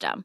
system.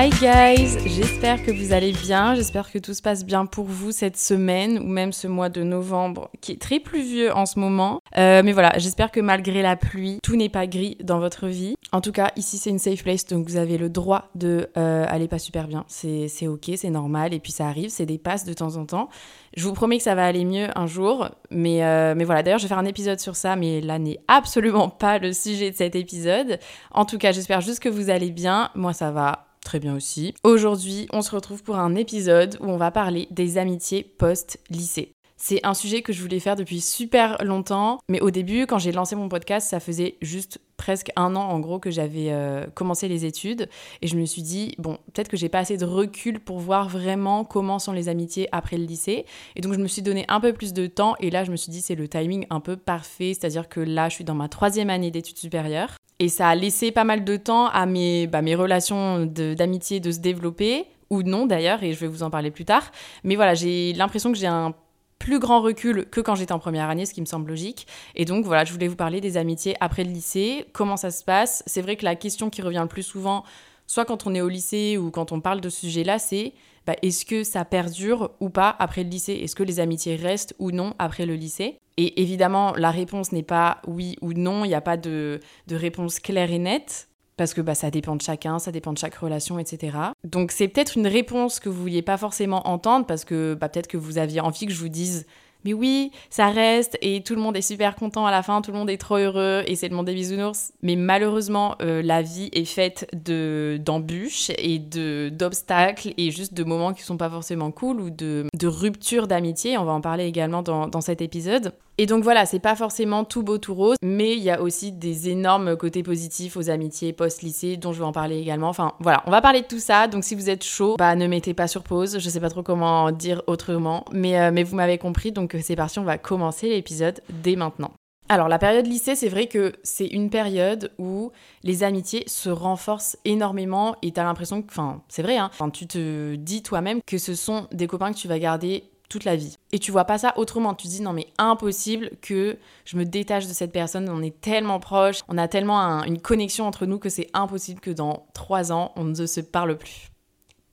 Hi guys, j'espère que vous allez bien, j'espère que tout se passe bien pour vous cette semaine ou même ce mois de novembre qui est très pluvieux en ce moment. Euh, mais voilà, j'espère que malgré la pluie, tout n'est pas gris dans votre vie. En tout cas, ici c'est une safe place, donc vous avez le droit de euh, aller pas super bien. C'est ok, c'est normal, et puis ça arrive, c'est des passes de temps en temps. Je vous promets que ça va aller mieux un jour, mais, euh, mais voilà, d'ailleurs je vais faire un épisode sur ça, mais là n'est absolument pas le sujet de cet épisode. En tout cas, j'espère juste que vous allez bien, moi ça va très bien aussi. Aujourd'hui, on se retrouve pour un épisode où on va parler des amitiés post-lycée. C'est un sujet que je voulais faire depuis super longtemps, mais au début, quand j'ai lancé mon podcast, ça faisait juste presque un an en gros que j'avais euh, commencé les études, et je me suis dit, bon, peut-être que j'ai pas assez de recul pour voir vraiment comment sont les amitiés après le lycée, et donc je me suis donné un peu plus de temps, et là je me suis dit, c'est le timing un peu parfait, c'est-à-dire que là je suis dans ma troisième année d'études supérieures, et ça a laissé pas mal de temps à mes, bah, relations d'amitié de se développer, ou non d'ailleurs, et je vais vous en parler plus tard. Mais voilà, j'ai l'impression que j'ai un plus grand recul que quand j'étais en première année, ce qui me semble logique. Et donc voilà, je voulais vous parler des amitiés après le lycée, comment ça se passe. C'est vrai que la question qui revient le plus souvent, soit quand on est au lycée ou quand on parle de ce sujet-là, c'est bah, est-ce que ça perdure ou pas après le lycée? Est-ce que les amitiés restent ou non après le lycée? Et évidemment, la réponse n'est pas oui ou non, il n'y a pas de, réponse claire et nette. Parce que bah, ça dépend de chacun, ça dépend de chaque relation, etc. Donc c'est peut-être une réponse que vous vouliez pas forcément entendre parce que bah, peut-être que vous aviez envie que je vous dise mais oui, ça reste et tout le monde est super content à la fin, tout le monde est trop heureux et c'est le monde des bisounours. Mais malheureusement, euh, la vie est faite de d'embûches et de d'obstacles et juste de moments qui sont pas forcément cool ou de, de ruptures d'amitié. On va en parler également dans, dans cet épisode. Et donc voilà, c'est pas forcément tout beau tout rose, mais il y a aussi des énormes côtés positifs aux amitiés post-lycée dont je vais en parler également. Enfin voilà, on va parler de tout ça. Donc si vous êtes chaud, bah ne mettez pas sur pause. Je sais pas trop comment dire autrement, mais, euh, mais vous m'avez compris. Donc euh, c'est parti, on va commencer l'épisode dès maintenant. Alors la période lycée, c'est vrai que c'est une période où les amitiés se renforcent énormément et t'as l'impression que, enfin c'est vrai, hein, tu te dis toi-même que ce sont des copains que tu vas garder toute la vie. Et tu vois pas ça autrement. Tu te dis non mais impossible que je me détache de cette personne. On est tellement proches, on a tellement un- une connexion entre nous que c'est impossible que dans trois ans on ne se parle plus.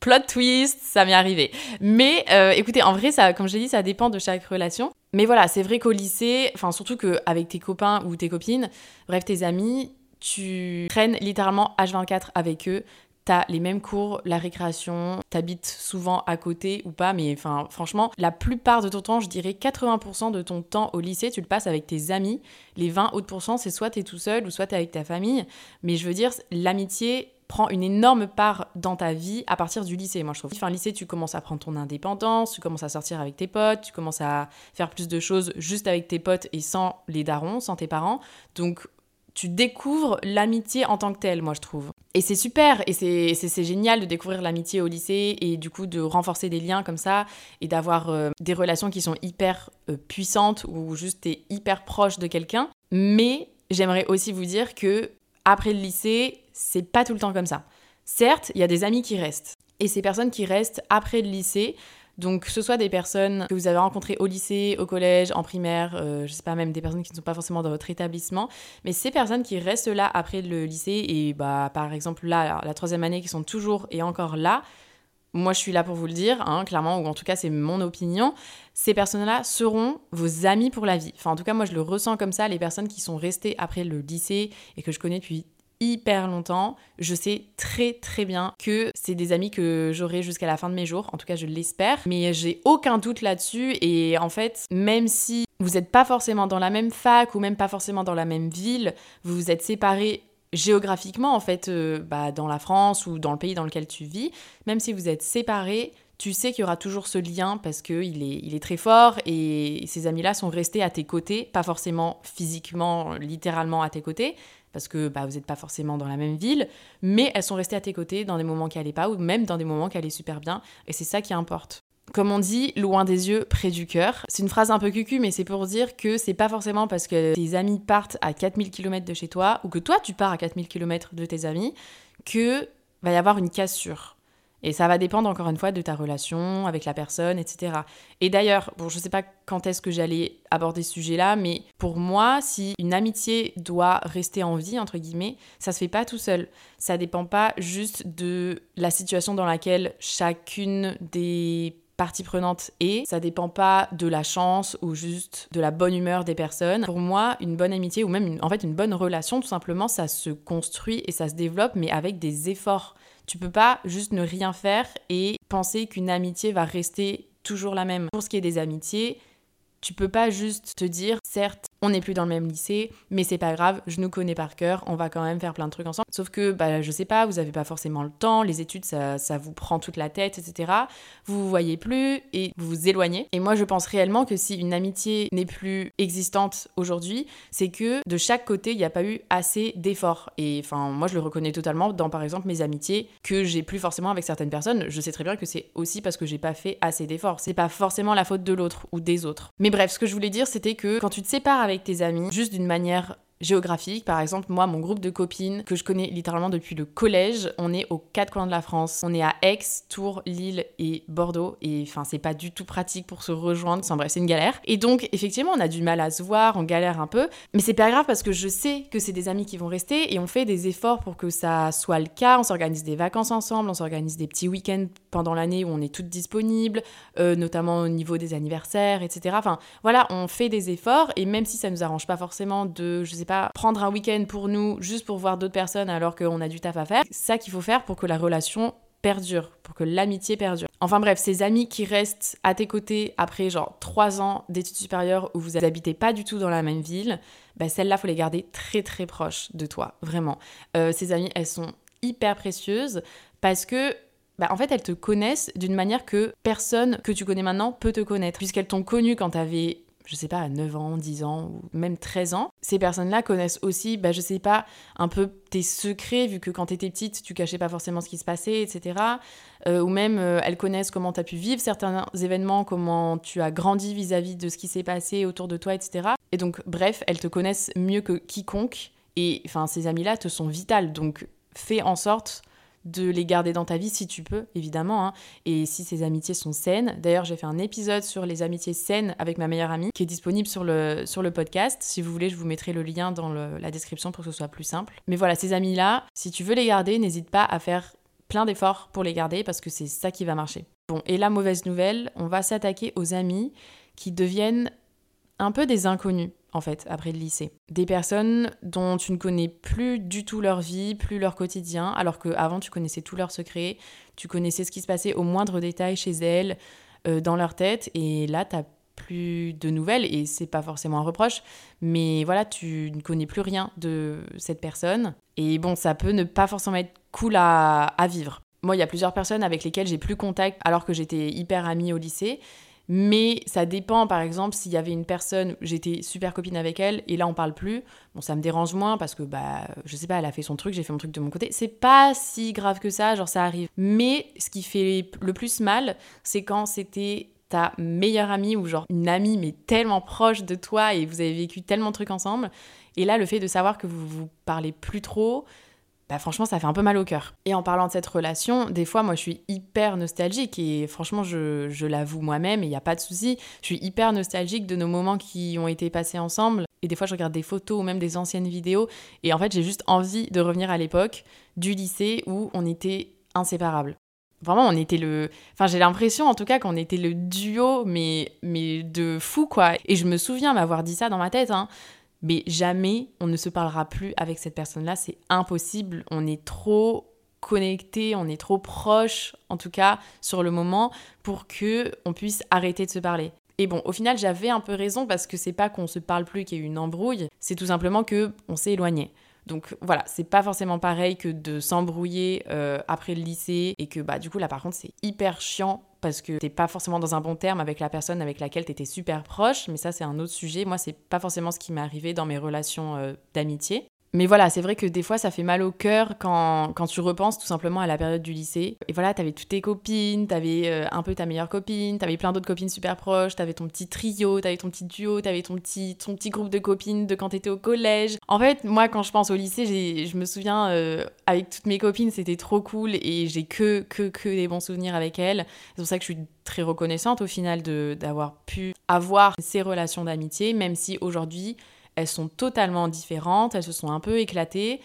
Plot twist, ça m'est arrivé. Mais euh, écoutez, en vrai, ça, comme j'ai dit, ça dépend de chaque relation. Mais voilà, c'est vrai qu'au lycée, enfin surtout qu'avec tes copains ou tes copines, bref tes amis, tu traînes littéralement H24 avec eux. T'as les mêmes cours, la récréation, t'habites souvent à côté ou pas, mais enfin franchement, la plupart de ton temps, je dirais 80% de ton temps au lycée, tu le passes avec tes amis. Les 20 autres pourcents, c'est soit t'es tout seul ou soit t'es avec ta famille. Mais je veux dire, l'amitié prend une énorme part dans ta vie à partir du lycée, moi je trouve. Enfin, lycée, tu commences à prendre ton indépendance, tu commences à sortir avec tes potes, tu commences à faire plus de choses juste avec tes potes et sans les darons, sans tes parents. Donc, tu découvres l'amitié en tant que telle, moi je trouve. Et c'est super, et c'est génial de découvrir l'amitié au lycée et du coup de renforcer des liens comme ça et d'avoir euh, des relations qui sont hyper euh, puissantes ou juste t'es hyper proche de quelqu'un. Mais j'aimerais aussi vous dire que après le lycée, c'est pas tout le temps comme ça. Certes, il y a des amis qui restent. Et ces personnes qui restent après le lycée, donc que ce soit des personnes que vous avez rencontrées au lycée, au collège, en primaire, euh, je sais pas, même des personnes qui ne sont pas forcément dans votre établissement, mais ces personnes qui restent là après le lycée et bah par exemple là, la troisième année, qui sont toujours et encore là, moi je suis là pour vous le dire, hein, clairement, ou en tout cas c'est mon opinion, ces personnes-là seront vos amis pour la vie. Enfin en tout cas moi je le ressens comme ça, les personnes qui sont restées après le lycée et que je connais depuis hyper longtemps. Je sais très très bien que c'est des amis que j'aurai jusqu'à la fin de mes jours, en tout cas je l'espère, mais j'ai aucun doute là-dessus. Et en fait, même si vous n'êtes pas forcément dans la même fac ou même pas forcément dans la même ville, vous vous êtes séparés géographiquement en fait euh, bah, dans la France ou dans le pays dans lequel tu vis, même si vous êtes séparés, tu sais qu'il y aura toujours ce lien parce qu'il est, il est très fort et ces amis-là sont restés à tes côtés, pas forcément physiquement, littéralement à tes côtés, parce que bah, vous n'êtes pas forcément dans la même ville, mais elles sont restées à tes côtés dans des moments qui n'allaient pas ou même dans des moments qui allaient super bien, et c'est ça qui importe. Comme on dit, loin des yeux, près du cœur. C'est une phrase un peu cucu, mais c'est pour dire que c'est pas forcément parce que tes amis partent à 4000 km de chez toi, ou que toi tu pars à 4000 km de tes amis, que va y avoir une cassure. Et ça va dépendre encore une fois de ta relation avec la personne, etc. Et d'ailleurs, bon, je sais pas quand est-ce que j'allais aborder ce sujet-là, mais pour moi, si une amitié doit rester en vie, entre guillemets, ça se fait pas tout seul. Ça dépend pas juste de la situation dans laquelle chacune des parties prenantes est. Ça dépend pas de la chance ou juste de la bonne humeur des personnes. Pour moi, une bonne amitié ou même en fait une bonne relation, tout simplement, ça se construit et ça se développe, mais avec des efforts. Tu peux pas juste ne rien faire et penser qu'une amitié va rester toujours la même. Pour ce qui est des amitiés, tu peux pas juste te dire, certes, on n'est plus dans le même lycée, mais c'est pas grave, je nous connais par cœur, on va quand même faire plein de trucs ensemble. Sauf que, bah, je sais pas, vous avez pas forcément le temps, les études, ça, ça vous prend toute la tête, etc. Vous vous voyez plus et vous vous éloignez. Et moi, je pense réellement que si une amitié n'est plus existante aujourd'hui, c'est que de chaque côté, il n'y a pas eu assez d'efforts. Et enfin, moi, je le reconnais totalement dans, par exemple, mes amitiés que j'ai plus forcément avec certaines personnes. Je sais très bien que c'est aussi parce que j'ai pas fait assez d'efforts. C'est pas forcément la faute de l'autre ou des autres. Mais bref, ce que je voulais dire, c'était que quand tu te sépares avec tes amis, juste d'une manière géographique. Par exemple, moi, mon groupe de copines que je connais littéralement depuis le collège, on est aux quatre coins de la France. On est à Aix, Tours, Lille et Bordeaux. Et enfin, c'est pas du tout pratique pour se rejoindre. Sans bref, c'est une galère. Et donc, effectivement, on a du mal à se voir, on galère un peu. Mais c'est pas grave parce que je sais que c'est des amis qui vont rester et on fait des efforts pour que ça soit le cas. On s'organise des vacances ensemble, on s'organise des petits week-ends pendant l'année où on est toutes disponibles, euh, notamment au niveau des anniversaires, etc. Enfin, voilà, on fait des efforts et même si ça nous arrange pas forcément de, je sais pas, prendre un week-end pour nous juste pour voir d'autres personnes alors qu'on a du taf à faire. C'est ça qu'il faut faire pour que la relation perdure, pour que l'amitié perdure. Enfin bref, ces amis qui restent à tes côtés après genre trois ans d'études supérieures où vous n'habitez pas du tout dans la même ville, bah celles-là, faut les garder très très proches de toi, vraiment. Euh, ces amies, elles sont hyper précieuses parce que bah, en fait, elles te connaissent d'une manière que personne que tu connais maintenant peut te connaître, puisqu'elles t'ont connu quand tu avais je sais pas, à 9 ans, 10 ans ou même 13 ans, ces personnes-là connaissent aussi, bah, je sais pas, un peu tes secrets, vu que quand t'étais petite, tu cachais pas forcément ce qui se passait, etc. Euh, ou même, euh, elles connaissent comment tu as pu vivre certains événements, comment tu as grandi vis-à-vis de ce qui s'est passé autour de toi, etc. Et donc, bref, elles te connaissent mieux que quiconque. Et enfin, ces amis-là te sont vitales. Donc, fais en sorte de les garder dans ta vie si tu peux, évidemment, hein. et si ces amitiés sont saines. D'ailleurs, j'ai fait un épisode sur les amitiés saines avec ma meilleure amie qui est disponible sur le, sur le podcast. Si vous voulez, je vous mettrai le lien dans la description pour que ce soit plus simple. Mais voilà, ces amis-là, si tu veux les garder, n'hésite pas à faire plein d'efforts pour les garder parce que c'est ça qui va marcher. Bon, et la mauvaise nouvelle, on va s'attaquer aux amis qui deviennent un peu des inconnus en fait, après le lycée. Des personnes dont tu ne connais plus du tout leur vie, plus leur quotidien, alors qu'avant tu connaissais tous leurs secrets, tu connaissais ce qui se passait au moindre détail chez elles, euh, dans leur tête, et là tu plus de nouvelles, et c'est pas forcément un reproche, mais voilà, tu ne connais plus rien de cette personne. Et bon, ça peut ne pas forcément être cool à, à vivre. Moi, il y a plusieurs personnes avec lesquelles j'ai plus contact alors que j'étais hyper amie au lycée. Mais ça dépend, par exemple, s'il y avait une personne, j'étais super copine avec elle, et là on parle plus, bon, ça me dérange moins parce que, bah, je sais pas, elle a fait son truc, j'ai fait mon truc de mon côté. C'est pas si grave que ça, genre ça arrive. Mais ce qui fait le plus mal, c'est quand c'était ta meilleure amie ou genre une amie, mais tellement proche de toi et vous avez vécu tellement de trucs ensemble. Et là, le fait de savoir que vous vous parlez plus trop, bah franchement ça fait un peu mal au cœur. Et en parlant de cette relation, des fois moi je suis hyper nostalgique et franchement je, je l'avoue moi-même et il n'y a pas de souci, je suis hyper nostalgique de nos moments qui ont été passés ensemble et des fois je regarde des photos ou même des anciennes vidéos et en fait j'ai juste envie de revenir à l'époque du lycée où on était inséparables. Vraiment, on était le. Enfin, j'ai l'impression en tout cas qu'on était le duo, mais, mais de fou quoi. Et je me souviens m'avoir dit ça dans ma tête. Hein mais jamais on ne se parlera plus avec cette personne-là, c'est impossible, on est trop connecté, on est trop proche en tout cas sur le moment pour que on puisse arrêter de se parler. Et bon, au final, j'avais un peu raison parce que c'est pas qu'on se parle plus qu'il y a une embrouille, c'est tout simplement que on s'est éloigné. Donc voilà, c'est pas forcément pareil que de s'embrouiller euh, après le lycée et que bah du coup là par contre c'est hyper chiant parce que t'es pas forcément dans un bon terme avec la personne avec laquelle t'étais super proche, mais ça c'est un autre sujet. Moi c'est pas forcément ce qui m'est arrivé dans mes relations euh, d'amitié. Mais voilà, c'est vrai que des fois, ça fait mal au cœur quand, quand, tu repenses tout simplement à la période du lycée. Et voilà, t'avais toutes tes copines, t'avais euh, un peu ta meilleure copine, t'avais plein d'autres copines super proches, t'avais ton petit trio, t'avais ton petit duo, t'avais ton petit, ton petit groupe de copines de quand t'étais au collège. En fait, moi, quand je pense au lycée, je me souviens, euh, avec toutes mes copines, c'était trop cool et j'ai que, que, que des bons souvenirs avec elles. C'est pour ça que je suis très reconnaissante au final d'avoir pu avoir ces relations d'amitié, même si aujourd'hui, elles sont totalement différentes, elles se sont un peu éclatées.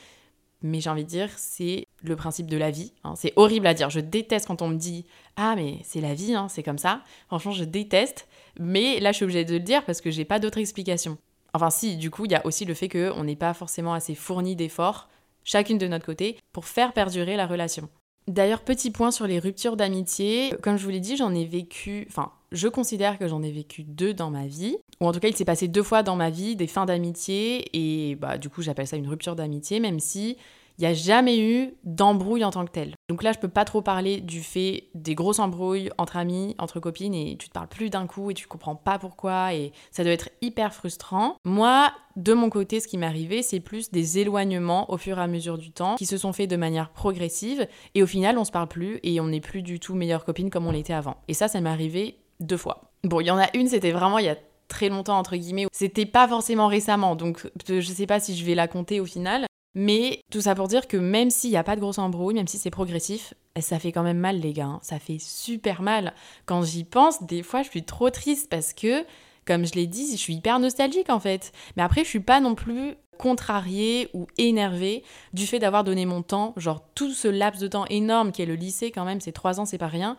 Mais j'ai envie de dire, c'est le principe de la vie. Hein. C'est horrible à dire. Je déteste quand on me dit Ah, mais c'est la vie, hein, c'est comme ça. Franchement, je déteste. Mais là, je suis obligée de le dire parce que j'ai pas d'autre explication. Enfin, si, du coup, il y a aussi le fait qu'on n'est pas forcément assez fourni d'efforts, chacune de notre côté, pour faire perdurer la relation. D'ailleurs, petit point sur les ruptures d'amitié. Comme je vous l'ai dit, j'en ai vécu. Je considère que j'en ai vécu deux dans ma vie, ou en tout cas il s'est passé deux fois dans ma vie des fins d'amitié, et bah du coup j'appelle ça une rupture d'amitié, même si il n'y a jamais eu d'embrouille en tant que telle. Donc là, je peux pas trop parler du fait des grosses embrouilles entre amis, entre copines, et tu te parles plus d'un coup et tu comprends pas pourquoi, et ça doit être hyper frustrant. Moi, de mon côté, ce qui m'est arrivé, c'est plus des éloignements au fur et à mesure du temps, qui se sont faits de manière progressive, et au final, on se parle plus et on n'est plus du tout meilleures copines comme on l'était avant. Et ça, ça m'est arrivé deux fois. Bon, il y en a une, c'était vraiment il y a très longtemps, entre guillemets. C'était pas forcément récemment, donc je sais pas si je vais la compter au final. Mais tout ça pour dire que même s'il n'y a pas de grosse embrouille, même si c'est progressif, ça fait quand même mal les gars, hein. ça fait super mal. Quand j'y pense, des fois je suis trop triste parce que, comme je l'ai dit, je suis hyper nostalgique en fait. Mais après je suis pas non plus contrariée ou énervée du fait d'avoir donné mon temps, genre tout ce laps de temps énorme qui est le lycée quand même, c'est trois ans, c'est pas rien,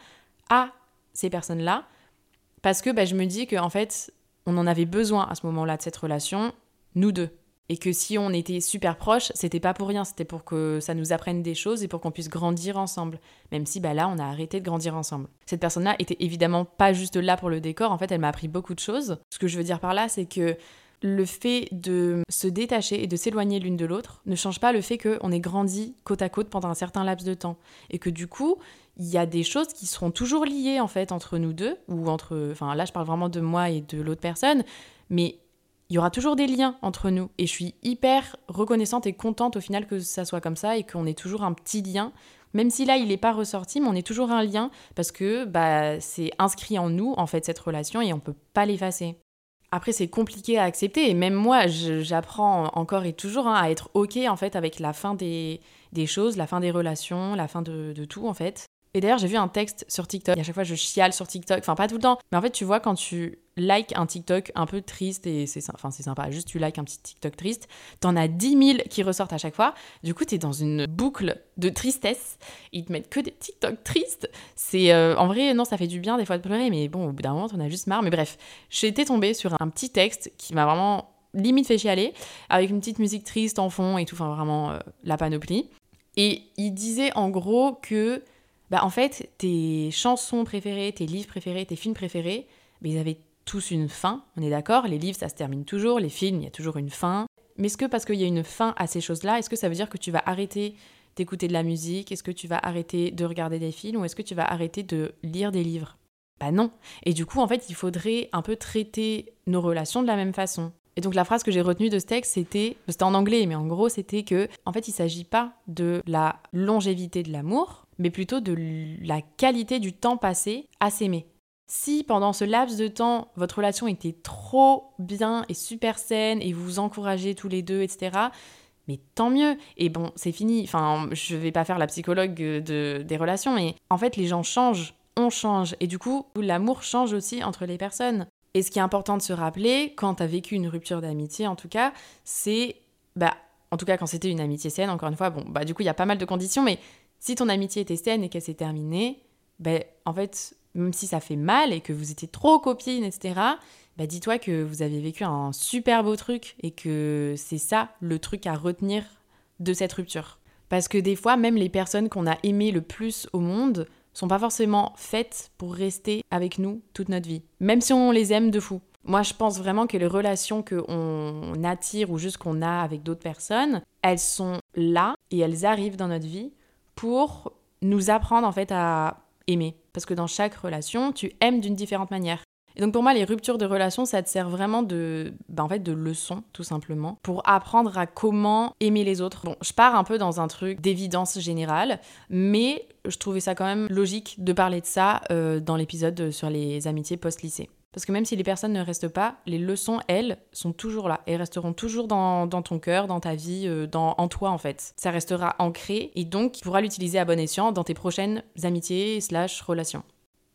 à ces personnes-là parce que bah, je me dis qu'en fait, on en avait besoin à ce moment-là de cette relation, nous deux. Et que si on était super proches, c'était pas pour rien, c'était pour que ça nous apprenne des choses et pour qu'on puisse grandir ensemble. Même si bah là, on a arrêté de grandir ensemble. Cette personne-là était évidemment pas juste là pour le décor, en fait, elle m'a appris beaucoup de choses. Ce que je veux dire par là, c'est que le fait de se détacher et de s'éloigner l'une de l'autre ne change pas le fait qu'on ait grandi côte à côte pendant un certain laps de temps. Et que du coup, il y a des choses qui seront toujours liées en fait entre nous deux, ou entre. Enfin là, je parle vraiment de moi et de l'autre personne, mais il y aura toujours des liens entre nous. Et je suis hyper reconnaissante et contente au final que ça soit comme ça et qu'on ait toujours un petit lien. Même si là, il n'est pas ressorti, mais on est toujours un lien parce que bah, c'est inscrit en nous, en fait, cette relation et on peut pas l'effacer. Après, c'est compliqué à accepter et même moi, j'apprends encore et toujours hein, à être OK en fait avec la fin des, des, choses, la fin des relations, la fin de tout en fait. Et d'ailleurs, j'ai vu un texte sur TikTok. Et à chaque fois, je chiale sur TikTok. Enfin, pas tout le temps. Mais en fait, tu vois, quand tu likes un TikTok un peu triste, et c'est enfin, sympa, juste tu likes un petit TikTok triste, t'en as 10 000 qui ressortent à chaque fois. Du coup, t'es dans une boucle de tristesse. Ils te mettent que des TikTok tristes. C'est euh, En vrai, non, ça fait du bien des fois de pleurer, mais bon, au bout d'un moment, t'en as juste marre. Mais bref, j'étais tombée sur un petit texte qui m'a vraiment limite fait chialer, avec une petite musique triste en fond et tout, enfin vraiment euh, la panoplie. Et il disait en gros que bah en fait, tes chansons préférées, tes livres préférés, tes films préférés, bah, ils avaient tous une fin, on est d'accord? Les livres, ça se termine toujours, les films, il y a toujours une fin. Mais est-ce que parce qu'il y a une fin à ces choses-là, est-ce que ça veut dire que tu vas arrêter d'écouter de la musique? Est-ce que tu vas arrêter de regarder des films Ou est-ce que tu vas arrêter de lire des livres? Bah non. Et du coup, en fait, il faudrait un peu traiter nos relations de la même façon. Et donc la phrase que j'ai retenue de ce texte, c'était, c'était en anglais, mais en gros, c'était que, en fait, il s'agit pas de la longévité de l'amour, mais plutôt de la qualité du temps passé à s'aimer. Si pendant ce laps de temps, votre relation était trop bien et super saine et vous vous encouragez tous les deux, etc., mais tant mieux. Et bon, c'est fini. Enfin, je vais pas faire la psychologue de, des relations, mais en fait, les gens changent, on change. Et du coup, l'amour change aussi entre les personnes. Et ce qui est important de se rappeler, quand tu as vécu une rupture d'amitié, en tout cas, c'est. Bah, en tout cas, quand c'était une amitié saine, encore une fois, bon, bah, du coup, il y a pas mal de conditions, mais si ton amitié était saine et qu'elle s'est terminée, ben, en fait, même si ça fait mal et que vous étiez trop copines, etc., bah dis-toi que vous avez vécu un super beau truc et que c'est ça le truc à retenir de cette rupture. Parce que des fois, même les personnes qu'on a aimées le plus au monde sont pas forcément faites pour rester avec nous toute notre vie, même si on les aime de fou. Moi, je pense vraiment que les relations qu'on attire ou juste qu'on a avec d'autres personnes, elles sont là et elles arrivent dans notre vie pour nous apprendre en fait à aimer. Parce que dans chaque relation, tu aimes d'une différente manière. Et donc pour moi, les ruptures de relation, ça te sert vraiment de, bah, en fait, de leçon, tout simplement, pour apprendre à comment aimer les autres. Bon, je pars un peu dans un truc d'évidence générale, mais je trouvais ça quand même logique de parler de ça euh, dans l'épisode sur les amitiés post-lycée. Parce que même si les personnes ne restent pas, les leçons, elles, sont toujours là et resteront toujours dans, ton cœur, dans ta vie, euh, dans, en toi en fait. Ça restera ancré et donc tu pourras l'utiliser à bon escient dans tes prochaines amitiés slash relations.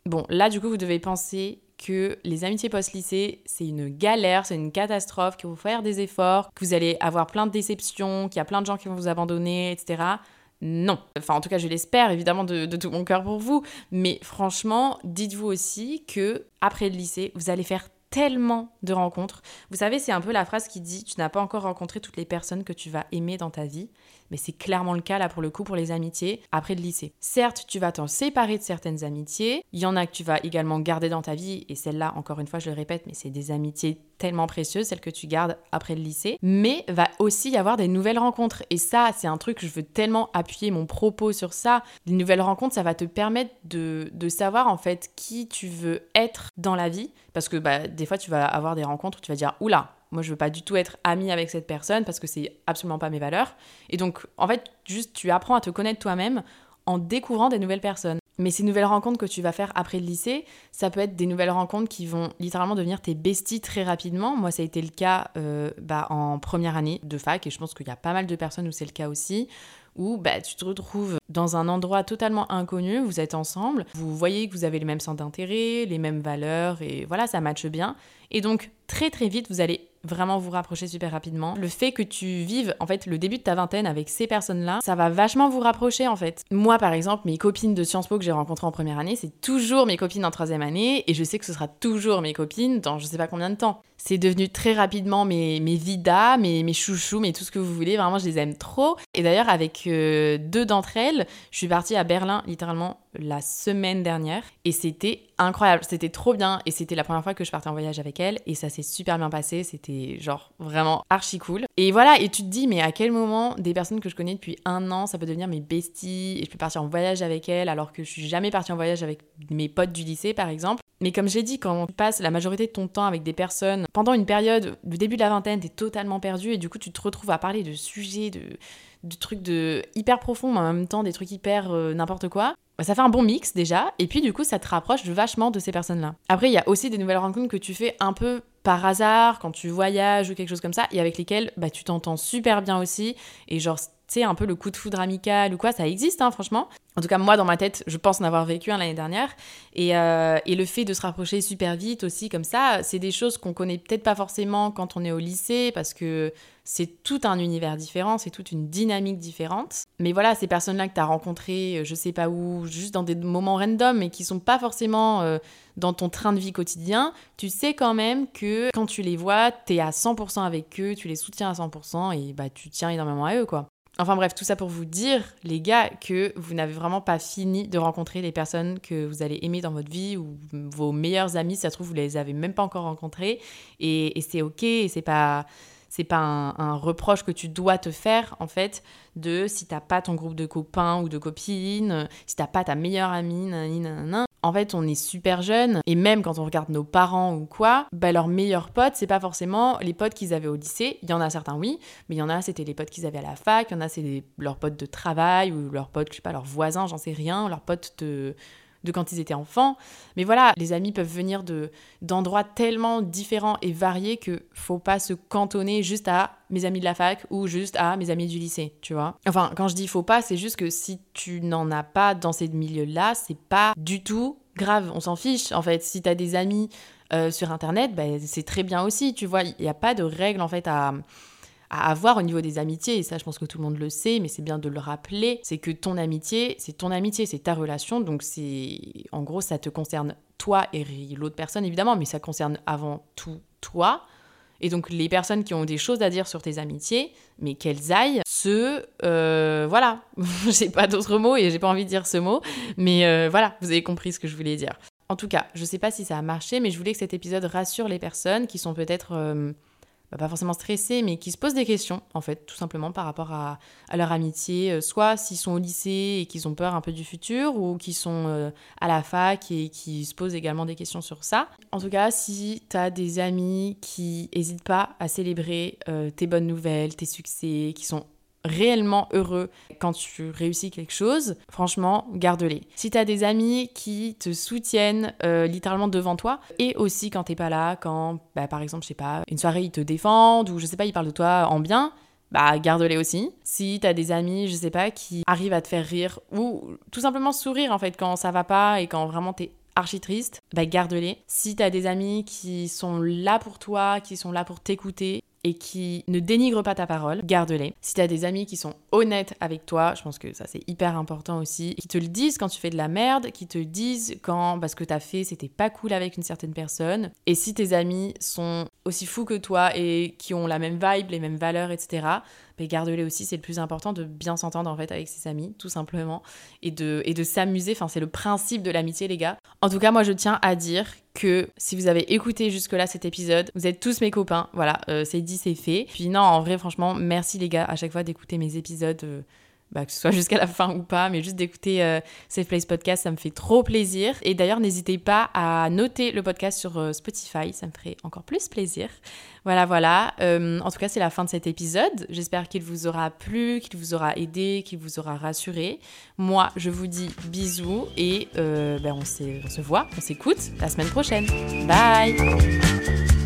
Bon, là du coup, vous devez penser que les amitiés post-lycée, c'est une galère, c'est une catastrophe, qu'il faut faire des efforts, que vous allez avoir plein de déceptions, qu'il y a plein de gens qui vont vous abandonner, etc. Non. Enfin, en tout cas, je l'espère évidemment de, tout mon cœur pour vous. Mais franchement, dites-vous aussi que après le lycée, vous allez faire tellement de rencontres. Vous savez, c'est un peu la phrase qui dit Tu n'as pas encore rencontré toutes les personnes que tu vas aimer dans ta vie mais c'est clairement le cas là pour le coup pour les amitiés après le lycée. Certes, tu vas t'en séparer de certaines amitiés, il y en a que tu vas également garder dans ta vie, et celles-là, encore une fois, je le répète, mais c'est des amitiés tellement précieuses, celles que tu gardes après le lycée, mais va aussi y avoir des nouvelles rencontres, et ça, c'est un truc je veux tellement appuyer mon propos sur ça. Les nouvelles rencontres, ça va te permettre de, de savoir en fait qui tu veux être dans la vie, parce que bah, des fois, tu vas avoir des rencontres où tu vas dire, oula, moi, je veux pas du tout être amie avec cette personne parce que c'est absolument pas mes valeurs. Et donc, en fait, juste tu apprends à te connaître toi-même en découvrant des nouvelles personnes. Mais ces nouvelles rencontres que tu vas faire après le lycée, ça peut être des nouvelles rencontres qui vont littéralement devenir tes besties très rapidement. Moi, ça a été le cas euh, bah, en première année de fac, et je pense qu'il y a pas mal de personnes où c'est le cas aussi, où bah, tu te retrouves dans un endroit totalement inconnu, vous êtes ensemble, vous voyez que vous avez les mêmes centres d'intérêt, les mêmes valeurs, et voilà, ça matche bien. Et donc, très très vite, vous allez vraiment vous rapprocher super rapidement. Le fait que tu vives en fait le début de ta vingtaine avec ces personnes-là, ça va vachement vous rapprocher en fait. Moi par exemple, mes copines de Sciences Po que j'ai rencontrées en première année, c'est toujours mes copines en troisième année et je sais que ce sera toujours mes copines dans je sais pas combien de temps. C'est devenu très rapidement mes, mes vidas, mes, mes chouchous, mais tout ce que vous voulez. Vraiment, je les aime trop. Et d'ailleurs, avec euh, deux d'entre elles, je suis partie à Berlin littéralement la semaine dernière et c'était incroyable, c'était trop bien et c'était la première fois que je partais en voyage avec elle et ça s'est super bien passé, c'était genre vraiment archi cool. Et voilà, et tu te dis mais à quel moment des personnes que je connais depuis un an, ça peut devenir mes besties et je peux partir en voyage avec elles alors que je suis jamais partie en voyage avec mes potes du lycée par exemple. Mais comme j'ai dit, quand tu passes la majorité de ton temps avec des personnes, pendant une période, du début de la vingtaine, t'es totalement perdu et du coup tu te retrouves à parler de sujets, de, trucs de hyper profonds, mais en même temps des trucs hyper euh, n'importe quoi. Ça fait un bon mix déjà, et puis du coup ça te rapproche vachement de ces personnes-là. Après, il y a aussi des nouvelles rencontres que tu fais un peu par hasard, quand tu voyages ou quelque chose comme ça, et avec lesquelles bah, tu t'entends super bien aussi, et genre tu un peu le coup de foudre amical ou quoi, ça existe, hein, franchement. En tout cas, moi, dans ma tête, je pense en avoir vécu un l'année dernière. Et, euh, et, le fait de se rapprocher super vite aussi, comme ça, c'est des choses qu'on connaît peut-être pas forcément quand on est au lycée, parce que c'est tout un univers différent, c'est toute une dynamique différente. Mais voilà, ces personnes-là que tu as rencontrées, euh, je sais pas où, juste dans des moments random, mais qui sont pas forcément euh, dans ton train de vie quotidien, tu sais quand même que quand tu les vois, tu es à 100% avec eux, tu les soutiens à 100% et bah tu tiens énormément à eux, quoi. Enfin bref, tout ça pour vous dire, les gars, que vous n'avez vraiment pas fini de rencontrer les personnes que vous allez aimer dans votre vie ou vos meilleurs amis, ça se trouve, vous les avez même pas encore rencontrés et, et c'est ok et c'est pas c'est pas un, reproche que tu dois te faire en fait de si t'as pas ton groupe de copains ou de copines, si t'as pas ta meilleure amie, nanana. En fait, on est super jeunes et même quand on regarde nos parents ou quoi, bah, leurs meilleurs potes, c'est pas forcément les potes qu'ils avaient au lycée. Il y en a certains, oui, mais il y en a, c'était les potes qu'ils avaient à la fac, il y en a, c'est leurs potes de travail ou leurs potes, je sais pas, leurs voisins, j'en sais rien, leurs potes de de quand ils étaient enfants. Mais voilà, les amis peuvent venir de d'endroits tellement différents et variés que faut pas se cantonner juste à mes amis de la fac ou juste à mes amis du lycée, tu vois. Enfin, quand je dis faut pas, c'est juste que si tu n'en as pas dans ces milieux-là, c'est pas du tout grave, on s'en fiche. En fait, si tu as des amis euh, sur internet, ben, c'est très bien aussi, tu vois, il n'y a pas de règles en fait à à avoir au niveau des amitiés, et ça je pense que tout le monde le sait, mais c'est bien de le rappeler, c'est que ton amitié, c'est ton amitié, c'est ta relation, donc c'est en gros ça te concerne toi et l'autre personne évidemment, mais ça concerne avant tout toi. Et donc les personnes qui ont des choses à dire sur tes amitiés, mais qu'elles aillent se... Euh, voilà, j'ai pas d'autres mots et j'ai pas envie de dire ce mot, mais euh, voilà, vous avez compris ce que je voulais dire. En tout cas, je sais pas si ça a marché, mais je voulais que cet épisode rassure les personnes qui sont peut-être... Euh, pas forcément stressés, mais qui se posent des questions, en fait, tout simplement par rapport à, leur amitié, euh, soit s'ils sont au lycée et qu'ils ont peur un peu du futur, ou qui sont euh, à la fac et qui se posent également des questions sur ça. En tout cas, si tu as des amis qui n'hésitent pas à célébrer euh, tes bonnes nouvelles, tes succès, qui sont réellement heureux quand tu réussis quelque chose, franchement, garde-les. Si tu as des amis qui te soutiennent euh, littéralement devant toi, et aussi quand t'es pas là, quand, bah, par exemple, je sais pas, une soirée, ils te défendent, ou je sais pas, ils parlent de toi en bien, bah garde-les aussi. Si t'as des amis, je sais pas, qui arrivent à te faire rire, ou tout simplement sourire en fait quand ça va pas et quand vraiment t'es archi triste, bah garde-les. Si t'as des amis qui sont là pour toi, qui sont là pour t'écouter, et qui ne dénigrent pas ta parole, garde-les. Si tu as des amis qui sont honnêtes avec toi, je pense que ça c'est hyper important aussi, qui te le disent quand tu fais de la merde, qui te disent quand parce que t'as fait c'était pas cool avec une certaine personne. Et si tes amis sont aussi fous que toi et qui ont la même vibe, les mêmes valeurs, etc., mais garde-les aussi, c'est le plus important de bien s'entendre en fait avec ses amis, tout simplement, et de, et de s'amuser. Enfin, c'est le principe de l'amitié, les gars. En tout cas, moi, je tiens à dire que si vous avez écouté jusque-là cet épisode, vous êtes tous mes copains. Voilà, euh, c'est dit, c'est fait. Puis non, en vrai, franchement, merci les gars à chaque fois d'écouter mes épisodes. Euh, bah, que ce soit jusqu'à la fin ou pas, mais juste d'écouter euh, Safe Place Podcast, ça me fait trop plaisir. Et d'ailleurs, n'hésitez pas à noter le podcast sur euh, Spotify, ça me ferait encore plus plaisir. Voilà, voilà. Euh, en tout cas, c'est la fin de cet épisode. J'espère qu'il vous aura plu, qu'il vous aura aidé, qu'il vous aura rassuré. Moi, je vous dis bisous et ben, on, on se voit, on s'écoute la semaine prochaine. Bye